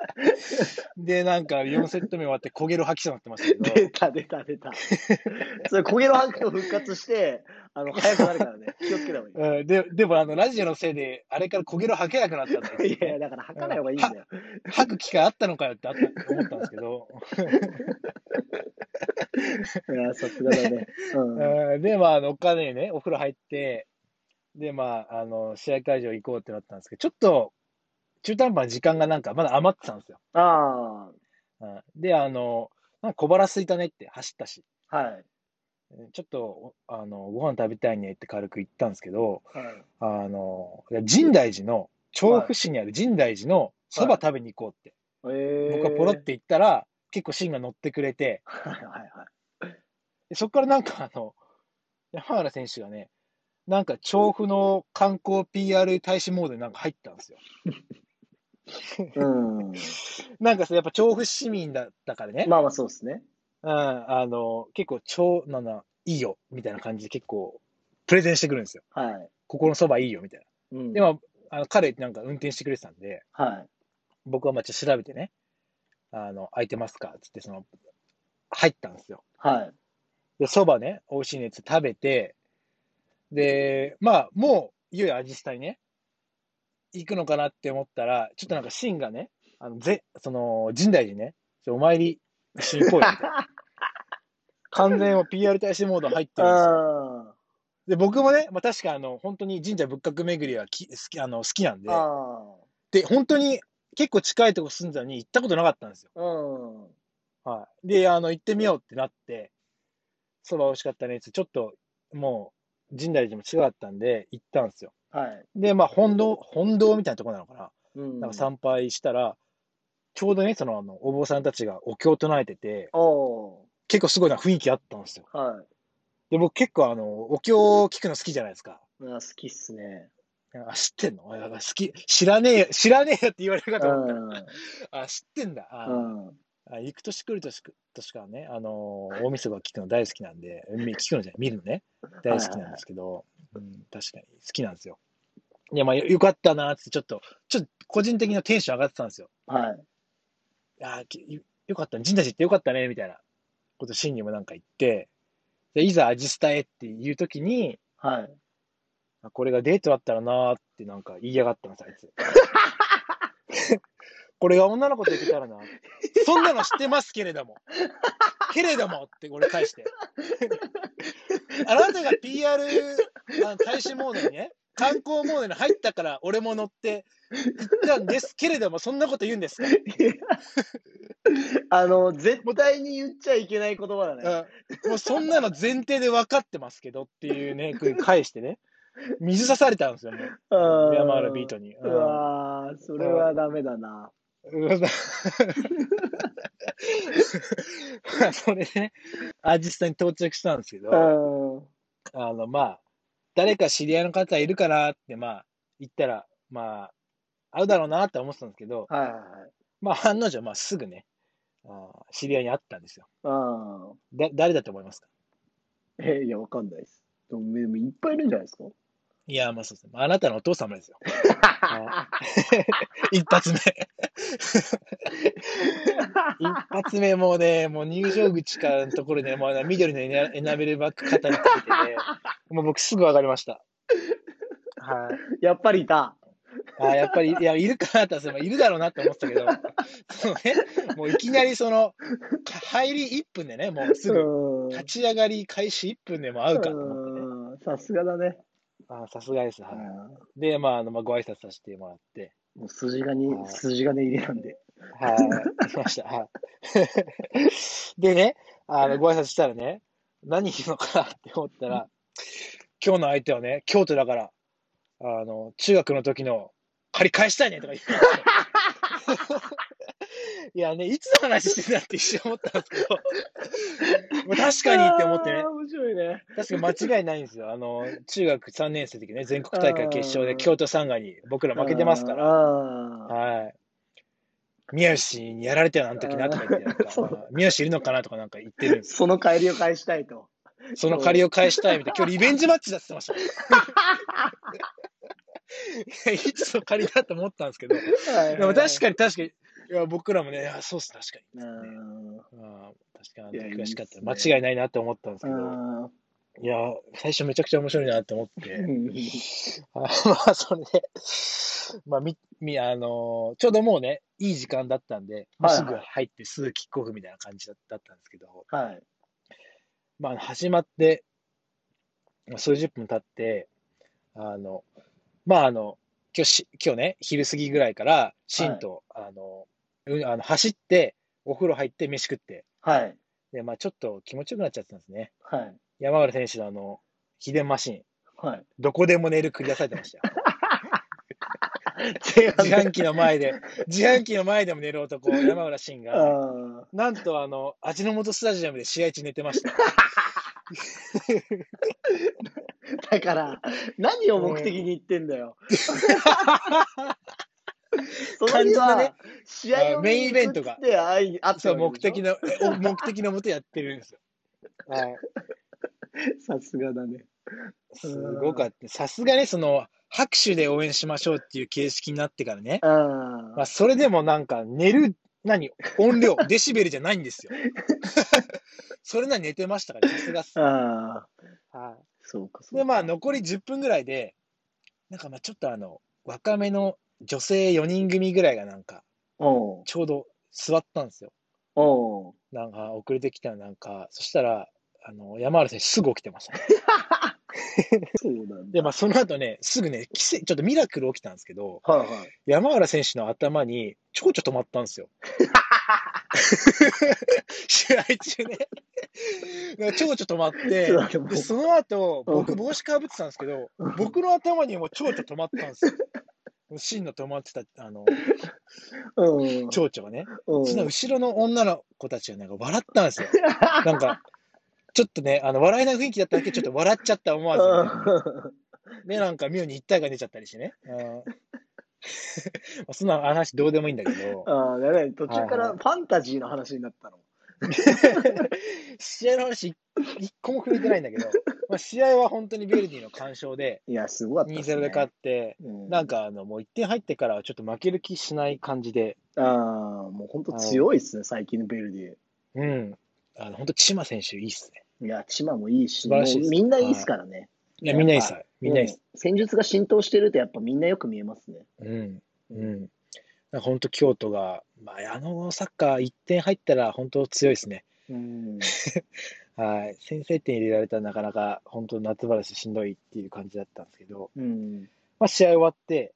で、なんか4セット目終わって焦げる吐きそうになってましたけど、出た出た出た。それ、焦げのハクト復活して、あの、早くなるからね。気をつけた方がいい。うん、ででもあの、ラジオのせいで、あれから焦げる吐けなくなったんだよ。いやいや、だから吐かない方がいいんだよ。吐く機会あったのかよってあった思ったんですけど、いや、さすがだね。うん。うんで、まあ、あの、お金にね、お風呂入って、で、まあ、あの、試合会場行こうってなったんですけど、ちょっと、中途半端な時間がなんかまだ余ってたんですよ。あうんで、あの、なんか小腹空いたねって走ったし、あ、はい。ちょっと、おあの、ご飯食べたいねって軽く言ったんですけど、はい。あの、深大寺の、調布市にある深大寺のそば食べに行こうって、えー、僕はポロって言ったら、結構芯が乗ってくれて、はいはいはい。でそこからなんかあの、山原選手がね、なんか調布の観光 PR 大使モードになんか入ったんですよ。うん。なんかさ、やっぱ調布市民だったからね、まあまあそうですね。うん、あの、結構超、なんだ、いいよ、みたいな感じで結構、プレゼンしてくるんですよ。はい。ここのそばいいよ、みたいうん、な。でも、あの彼なんか運転してくれてたんで、はい。僕はまあちょっと調べてね、あの、空いてますかつって、その、入ったんですよ。はい。で、そばね、美味しいねって食べて、で、まあ、もう、いよいよアジスタにね、行くのかなって思ったら、ちょっとなんかシンがね、あの、ぜ、その、深大寺ね、お参り一緒に行こうよ、みたいな。完全を PR 大使モード入ってるんですよ。あで、僕もね、まあ確かあの、本当に神社仏閣巡りはき好き、あの、好きなんでで、本当に結構近いとこ住んでたのに行ったことなかったんですよ。あ。うん。はい。で、あの、行ってみようってなって、そば美味しかったねって、ちょっと、もう、深大寺も違かったんで、行ったんですよ。はい。で、まあ、本堂、本堂みたいなところなのかな。うん。なんか参拝したら、ちょうどね、その、あの、お坊さんたちがお経を唱えてて、お結構すごいな雰囲気あったんですよ。ー。はい。で、僕結構あの、お経を聞くの好きじゃないですか。あ好きっすね。あ、知ってんの？あ好き。知らねえよ、知らねえよって言われるかうと思ったん。ら。あ、知ってんだ。あ、うん。あ行く年来る年としかね、あのー、大晦日聞くの大好きなんで、み聞くのじゃない、見るのね、大好きなんですけど、うん、確かに好きなんですよ。いや、まあ、よよかったなーって、ちょっと、ちょっと個人的なテンション上がってたんですよ。はい。あよよかったね、陣太寺行ってよかったね、みたいなこと、シンにもなんか言って、でいざアジスタへっていうときに、はい。あこれがデートだったらなーってなんか言いやがったんです、あいつ。これが女の子と行けたらな。そんなの知ってますけれども。けれどもって俺返して。あなたが PR あの大使モードにね、観光モードに入ったから俺も乗って行ったんですけれども、そんなこと言うんですか、あの、絶対に言っちゃいけない言葉だね。うんもうそんなの前提で分かってますけどっていうね、返してね、水刺されたんですよ、もう。うん山原ビートに。うわーそれはダメだな。それでね、アーティストに到着したんですけうど、ん。あの、まあ、誰か知り合いの方いるかなって、まあ、言ったら、まあ、会うだろうなって思ってたんですけど、はいはいはい。まあ、案の定、まあ、すぐね、あー知り合いに会ったんですよ。うん。だ、誰だと思いますか？え、いや、わかんないです。でもいっぱいいるんじゃないですか？いや、まあそうですね。あなたのお父様ですよ。一発目。一発目もうね、もう入場口からのところで、もう緑のエナエナメルバッグ肩にかけてね、もう僕すぐ分かりました。はい。やっぱりいた。あやっぱり、いや、いるかなって、いるだろうなって思ってたけど、そのね、もういきなりその、入り1分でね、もうすぐ、立ち上がり開始1分でも会うかと思ってね。さすがだね。あさすがです。はい。で、まあ、あの、まあ、ご挨拶させてもらって。もう筋金、筋金入りなんで。はい、来ました。はい。でね、あの、ご挨拶したらね、何言うのかなって思ったら、今日の相手はね、京都だから、あの、中学の時の借り返したいねとか言って いやね、いつの話してんだって一瞬思ったんですけど、もう確かにって思ってね。面白いね。確かに間違いないんですよ。あの、中学3年生の時ね、全国大会決勝で京都サンガに僕ら負けてますから、はい。宮吉にやられたよ、あの時なとか言って、なんか、まあ、宮吉いるのかなとかなんか言ってるんですその帰りを返したいと。その借りを返したいみたいな、今日リベンジマッチだって言ってました。いつの借りだと思ったんですけど、でも確かに確かに、いや僕らもね、いやそうっす、確かに、ね。あ確かに、悔しかった。間違いないなって思ったんですけど、いや、最初めちゃくちゃ面白いなって思って、あまあ、それで、まあ、み、み、あのー、ちょうどもうね、いい時間だったんで、はいはい、すぐ入ってすぐキックオフみたいな感じだったんですけど、はい。まあ、始まって、数十分経って、あの、まあ、あの、今日し、今日ね、昼過ぎぐらいから、シンと、はい、あの、うん、あの、走って、お風呂入って、飯食って、はい。で、まあ、ちょっと気持ちよくなっちゃってたんですね。はい。山浦選手のあの、秘伝マシン。はい。どこでも寝る繰り出されてましたよ。自販機の前で、自販機の前でも寝る男、山浦慎が、なんとあの、味の素スタジアムで試合中寝てました。だから、何を目的に言ってんだよ。その日は、ね、試合をメインイベントが、そう、目的の、目的のもとやってるんですよ。はい。さすがだね。すごかった。さすがね、その、拍手で応援しましょうっていう形式になってからね。まあ、それでもなんか、寝る、何音量、デシベルじゃないんですよ。それなら寝てましたから、さすがっす。はい、そうか、そうで、まあ、残り10分ぐらいで、なんかまあ、ちょっとあの、若めの女性4人組ぐらいがなんか、ちょうど座ったんですよ。なんか遅れてきたなんか、そしたら、あの、山原選手すぐ起きてました、ね。そうなんで、まあ、その後ね、すぐね、奇跡、ちょっとミラクル起きたんですけど、はいはい、山原選手の頭に、ちょこちょ止まったんですよ。試合中ね。ちょこちょ止まって、その後、僕帽子かぶってたんですけど、僕の頭にもちょこちょ止まったんですよ。真の止まってた、あの、蝶々がね。その後ろの女の子たちがなんか笑ったんですよ。なんか、ちょっとね、あの、笑えない雰囲気だっただけちょっと笑っちゃった思わず、ね。なんか妙に一体が出ちゃったりしてね。そんな話どうでもいいんだけど。ああ、やばい。途中からファンタジーの話になったの。試合の話一個も触れてないんだけど、まあ、試合は本当にベルディの完勝で、いや、すごかった、ね。2-0で勝って、うん、なんかあの、もう1点入ってからはちょっと負ける気しない感じで。ああ、もう本当強いっすね、最近のベルディ。うん。あの、本当、千葉選手いいっすね。いや、千葉もいいし、いみんないいっすからね。いや、みんないいっす。みんないいっす。戦術が浸透してると、やっぱみんなよく見えますね。うん。うん。本当、京都が、まあ、あのサッカー1点入ったら、本当強いですね。うん。はい。先制点入れられたらなかなか、本当夏場だししんどいっていう感じだったんですけど、うん。まあ、試合終わって、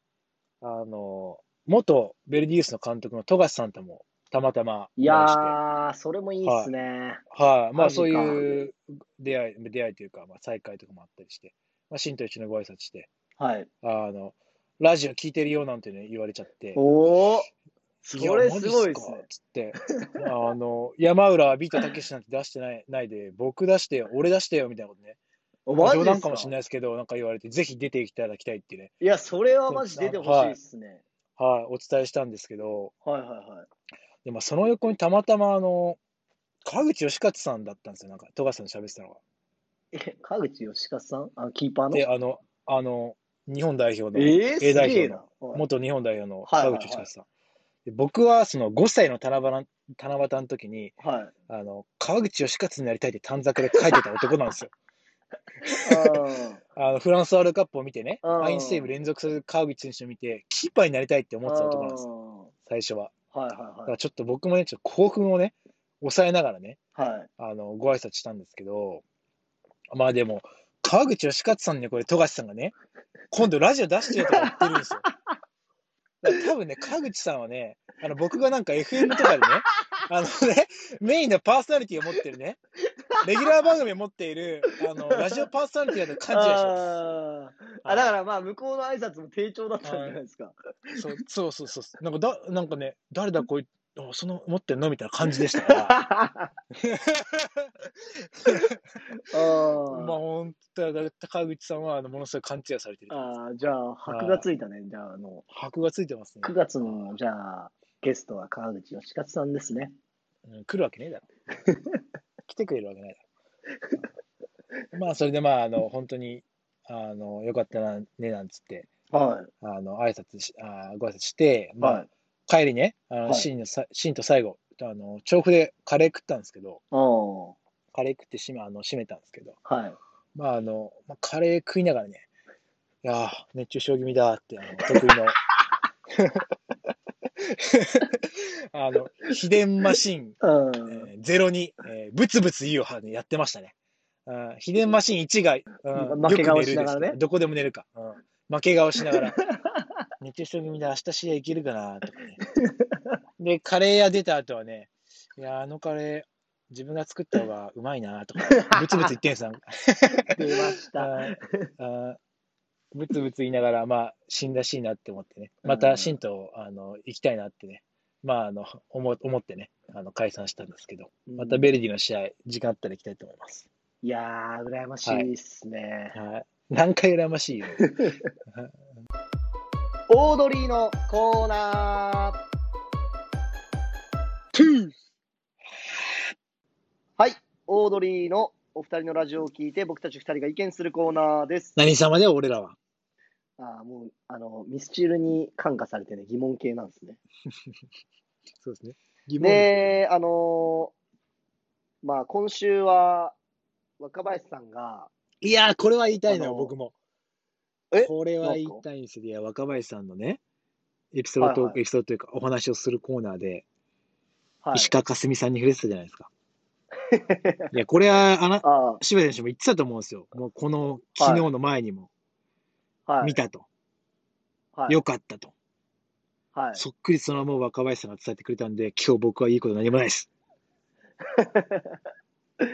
あの、元ベルディユースの監督の富樫さんともたまたま。いやー、それもいいっすね。はい。はい、まあ、そういう出会い、出会いというか、まあ、再会とかもあったりして、まあ、シンと一緒にご挨拶して、はい。あの、ラジオ聞いてるよなんてね、言われちゃって。おおそれすごいっすね。つって、あの、山浦はビートたけしなんて出してないないで、僕出してよ、俺出してよ、みたいなことね。冗談かもしれないですけど、なんか言われて、ぜひ出ていただきたいってね。いや、それはマジ出てほしいっすね。はい、はい、お伝えしたんですけど、はいはいはい。で、まあ、その横にたまたま、あの、川口義勝さんだったんですよ、なんか、富樫さん喋ってたのが。え、川口義勝さん？あキーパーの？で、あの、あの、日本代表の、えー、A 代表の、元日本代表の川口義勝さん。で僕は、その5歳の七夕七夕の時に、はい、あの、川口義勝になりたいって短冊で書いてた男なんですよ。あのフランスワールドカップを見てね、うんファインセーブ連続する川口選手を見て、キーパーになりたいって思ってた男なんですよ、よ。最初は。はいだかはらちょっと僕もね、ちょっと興奮をね、抑えながらね、いはい。はい。あの、ご挨拶したんですけど、まあでも、川口義勝さんにね、これ、富樫さんがね、今度ラジオ出してよとか言ってるんですよ。多分ね、川口さんはね、あの、僕がなんか FM とかでね、あのね、メインのパーソナリティを持ってるね、レギュラー番組を持っている、あの、ラジオパーソナリティだと勘違いします。あーあ、だからまあ、向こうの挨拶も低調だったんじゃないですか。そうそうそうそう。なんかだ、なんかね、誰だこいあその持ってんの？みたいな感じでしたから。まあ、あ本当だ、高口さんは、あの、ものすごい勘違いされてる。あー、じゃあ、箔がついたね。じゃあ、あの、箔がついてますね。9月の、じゃあ、ゲストは川口義勝さんですね。うん、来るわけねえだろ。来てくれるわけないだろ。まあ、それでまあ、あの、本当に、あの、よかったな、ね、なんつって、はい。あの、挨拶し、あーご挨拶して、まあ、はい。帰りね、あの、はいシーンのさ、シーンと最後、あの、調布でカレー食ったんですけど、おーカレー食って締め、あの、締めたんですけど、はい。まあ、あの、まあ、カレー食いながらね、いやー、熱中症気味だって、あの、得意の、あの、秘伝マシン、うん。えー、02、えー、ブツブツ言うはね、やってましたね。うん、秘伝マシン1が、うん、負け顔しながらねどこでも寝るか。うん、負け顔しながら。熱中症気味で明日試合いけるかなとかね。で、カレー屋出た後はね、いや、あのカレー、自分が作った方がうまいなとか、ブツブツ言ってんすよ。出ました。あブツブツ言いながら、まあ、死んだしいなって思ってね、また神道、あの、行きたいなってね、まあ、あの、思思ってね、あの、解散したんですけど、またベルディの試合、時間あったら行きたいと思います。いやー、羨ましいっすね。はい。何回羨ましいよ。オードリーのコーナー。はい。オードリーのお二人のラジオを聞いて、僕たち二人が意見するコーナーです。何様で俺らは。あーもう、あの、ミスチルに感化されてね、疑問系なんですね。そうですね。疑問で、あのーまあ、今週は、若林さんが、いやー、これは言いたいのよ、あの僕も。え？これは言いたいんですよ。いや、若林さんのね、エピソードトーク、はいはいエピソードというか、お話をするコーナーで、はい。石川佳純さんに触れてたじゃないですか。いや、これは、あな、あ渋谷選手も言ってたと思うんですよ。もうこの、昨日の前にもあ、はい。見たと。はい。よかったと。はい。そっくりそのまま若林さんが伝えてくれたんで、今日僕はいいこと何もないです。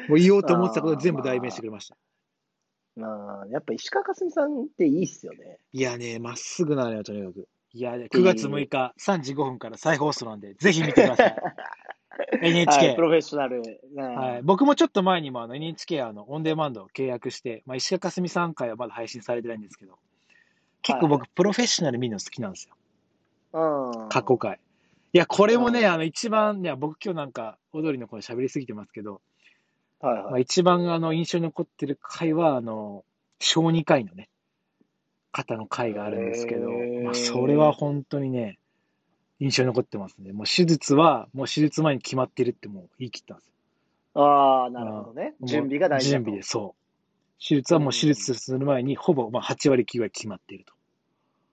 もう言おうと思ってたこと全部代弁してくれました。まあ、やっぱ石川佳純さんっていいっすよね。いやね、まっすぐなのよ、とにかく。いや、9月6日、3時5分から再放送なんで、ぜひ見てください。NHK。はい、プロフェッショナル。ねはい、僕もちょっと前にもあの NHK あのオンデマンドを契約して、まあ、石川佳純さん回はまだ配信されてないんですけど、結構僕、プロフェッショナル見るの好きなんですよ。うん。過去回。いや、これもね、うんあの一番、いや、僕今日なんか、踊りの声喋りすぎてますけど、まあ、はいはい。一番あの印象に残ってる回は、あの、小児科医のね、方の回があるんですけど、まあ、それは本当にね、印象に残ってますね。もう手術は、もう手術前に決まってるってもう言い切ったんですよ。ああ、なるほどね。準備が大事。準備で、そう。手術はもう手術する前に、ほぼまあ8割9割決まっていると。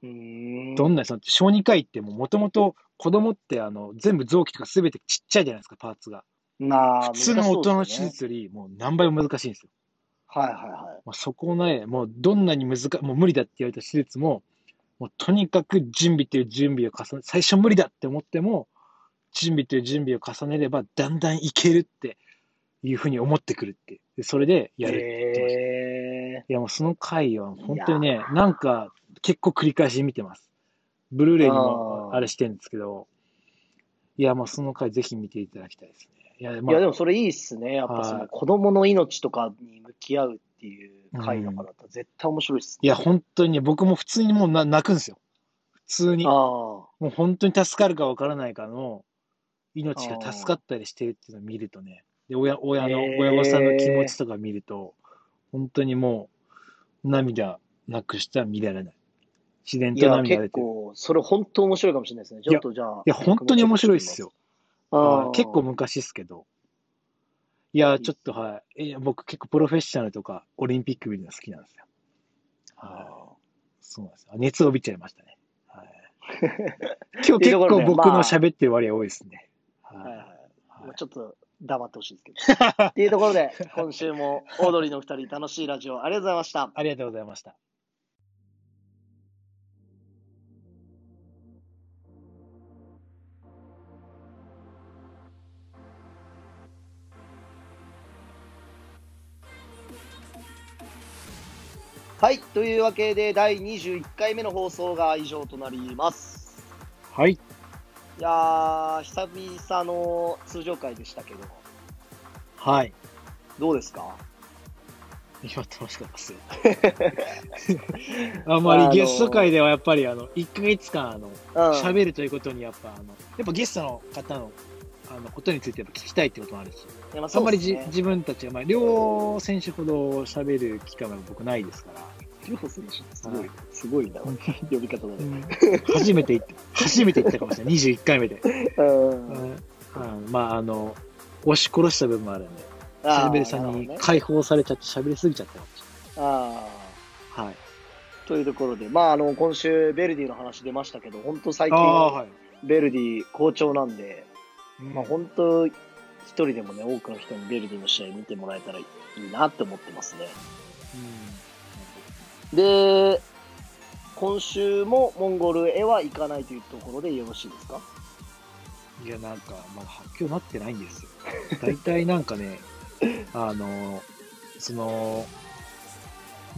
うーん。どんな、その小児科医ってもともと子供ってあの全部臓器とかすべてちっちゃいじゃないですか、パーツが。なあ、普通の大人の手術よりもう何倍も難しいんですよ。はいはいはい。まあ、そこをね、もうどんなに難か、もう無理だって言われた手術も、もうとにかく準備という準備を重ね、最初無理だって思っても、準備という準備を重ねれば、だんだんいけるっていうふうに思ってくるって。でそれでやるって言ってました。へいやもうその回は本当にね、なんか結構繰り返し見てます。ブルーレイにもあれしてるんですけど、いやもうその回ぜひ見ていただきたいですね。いや、ーまあ、いや、でもそれいいっすね。やっぱそはいの子供の命とかに向き合うっていう回だったら絶対面白いっすいや本当にね、僕も普通にもうな泣くんですよ。普通に。もう本当に助かるか分からないかの命が助かったりしてるっていうのを見るとね、で親親の、親御さんの気持ちとか見ると、本当にもう涙なくしたら見られない。自然といや、涙が出てる。結構、それ本当面白いかもしれないですね。ちょっとじゃあ。いや、本当に面白いっすよ。あ結構昔っすけど。いいや、ちょっとはい。いや僕結構プロフェッショナルとかオリンピック見るの好きなんですよ。はい。そうなんですよ。熱を帯びちゃいましたね。はい。今日結構僕の喋ってる割合多いですね。はいはい。はい、ちょっと黙ってほしいですけど。っていうところで、今週もオードリーの二人楽しいラジオありがとうございました。ありがとうございました。はい。というわけで、第21回目の放送が以上となります。はい。いやー、久々の通常回でしたけど、はい。どうですか？今楽しかったですよ。あんまりゲスト会ではやっぱりあの、1ヶ月間あの、うん。喋るということにやっぱあの、やっぱゲストの方のあのことについてやっぱ聞きたいってこともあるし、いやまああんまりじ、自分たちは、まあ、両選手ほど喋る機会は僕ないですから、両選手すごはいい、すごいな、呼び方だね。初めて言って、初めて言ったかもしれない。21回目で。うん。うんまあ、あの、押し殺した部分もあるんで、シあールベルさんになるほどね解放されちゃって喋りすぎちゃったかもしあれない。はい。ーというところで、まあ、あの、今週、ベルディの話出ましたけど、本当最近、はい。ベルディ好調なんで、まあ、ん本当、一人でもね、多くの人にベルディの試合見てもらえたらいいなって思ってますね。で、今週もモンゴルへは行かないというところでよろしいですか？いや、なんか、まだ発表なってないんですよ。大体なんかね、あの、その、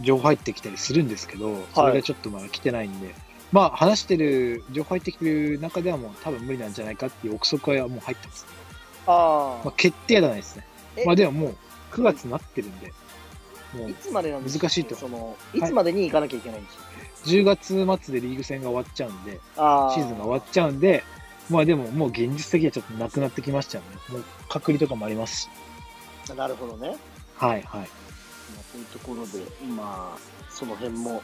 情報入ってきたりするんですけど、それがちょっとまだ来てないんで、まあ話してる、情報入ってきてる中ではもう多分無理なんじゃないかっていう憶測はもう入ってます。あまあ決定ではないですねえ？まあでももう9月になってるんで、もういつまでなんですか？難しいとその、いつまでに行かなきゃいけないんですか、10月末でリーグ戦が終わっちゃうんで、ああ。シーズンが終わっちゃうんで、まあでももう現実的にはちょっとなくなってきましたよね。もう隔離とかもありますし。なるほどね。はいはい。まあ、というところで、まあ、その辺も、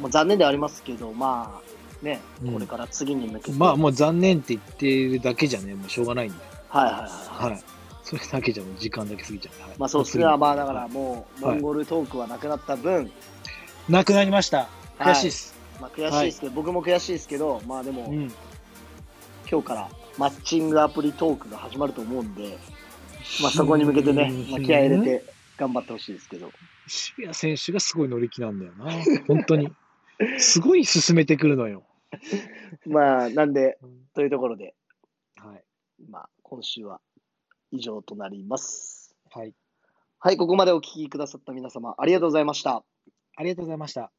まあ、残念ではありますけど、まあ、ね、うんこれから次に向けて。まあもう残念って言ってるだけじゃね、もうしょうがないんで。はいはいはい。はい。それだけじゃもう時間だけ過ぎちゃう。はいまあそうですね。まあだからもう、モはいンゴルトークはなくなった分、なくなりました。はい悔しいです。まあ悔しいですけど、僕も悔しいですけど、まあでも、うん。今日からマッチングアプリトークが始まると思うんで、まあそこに向けてね、まあ、気合い入れて頑張ってほしいですけど。渋谷選手がすごい乗り気なんだよな。本当に。すごい進めてくるのよ。まあ、なんで、というところで、はい。まあ今週は以上となります。はい。はい、ここまでお聞きくださった皆様、ありがとうございました。ありがとうございました。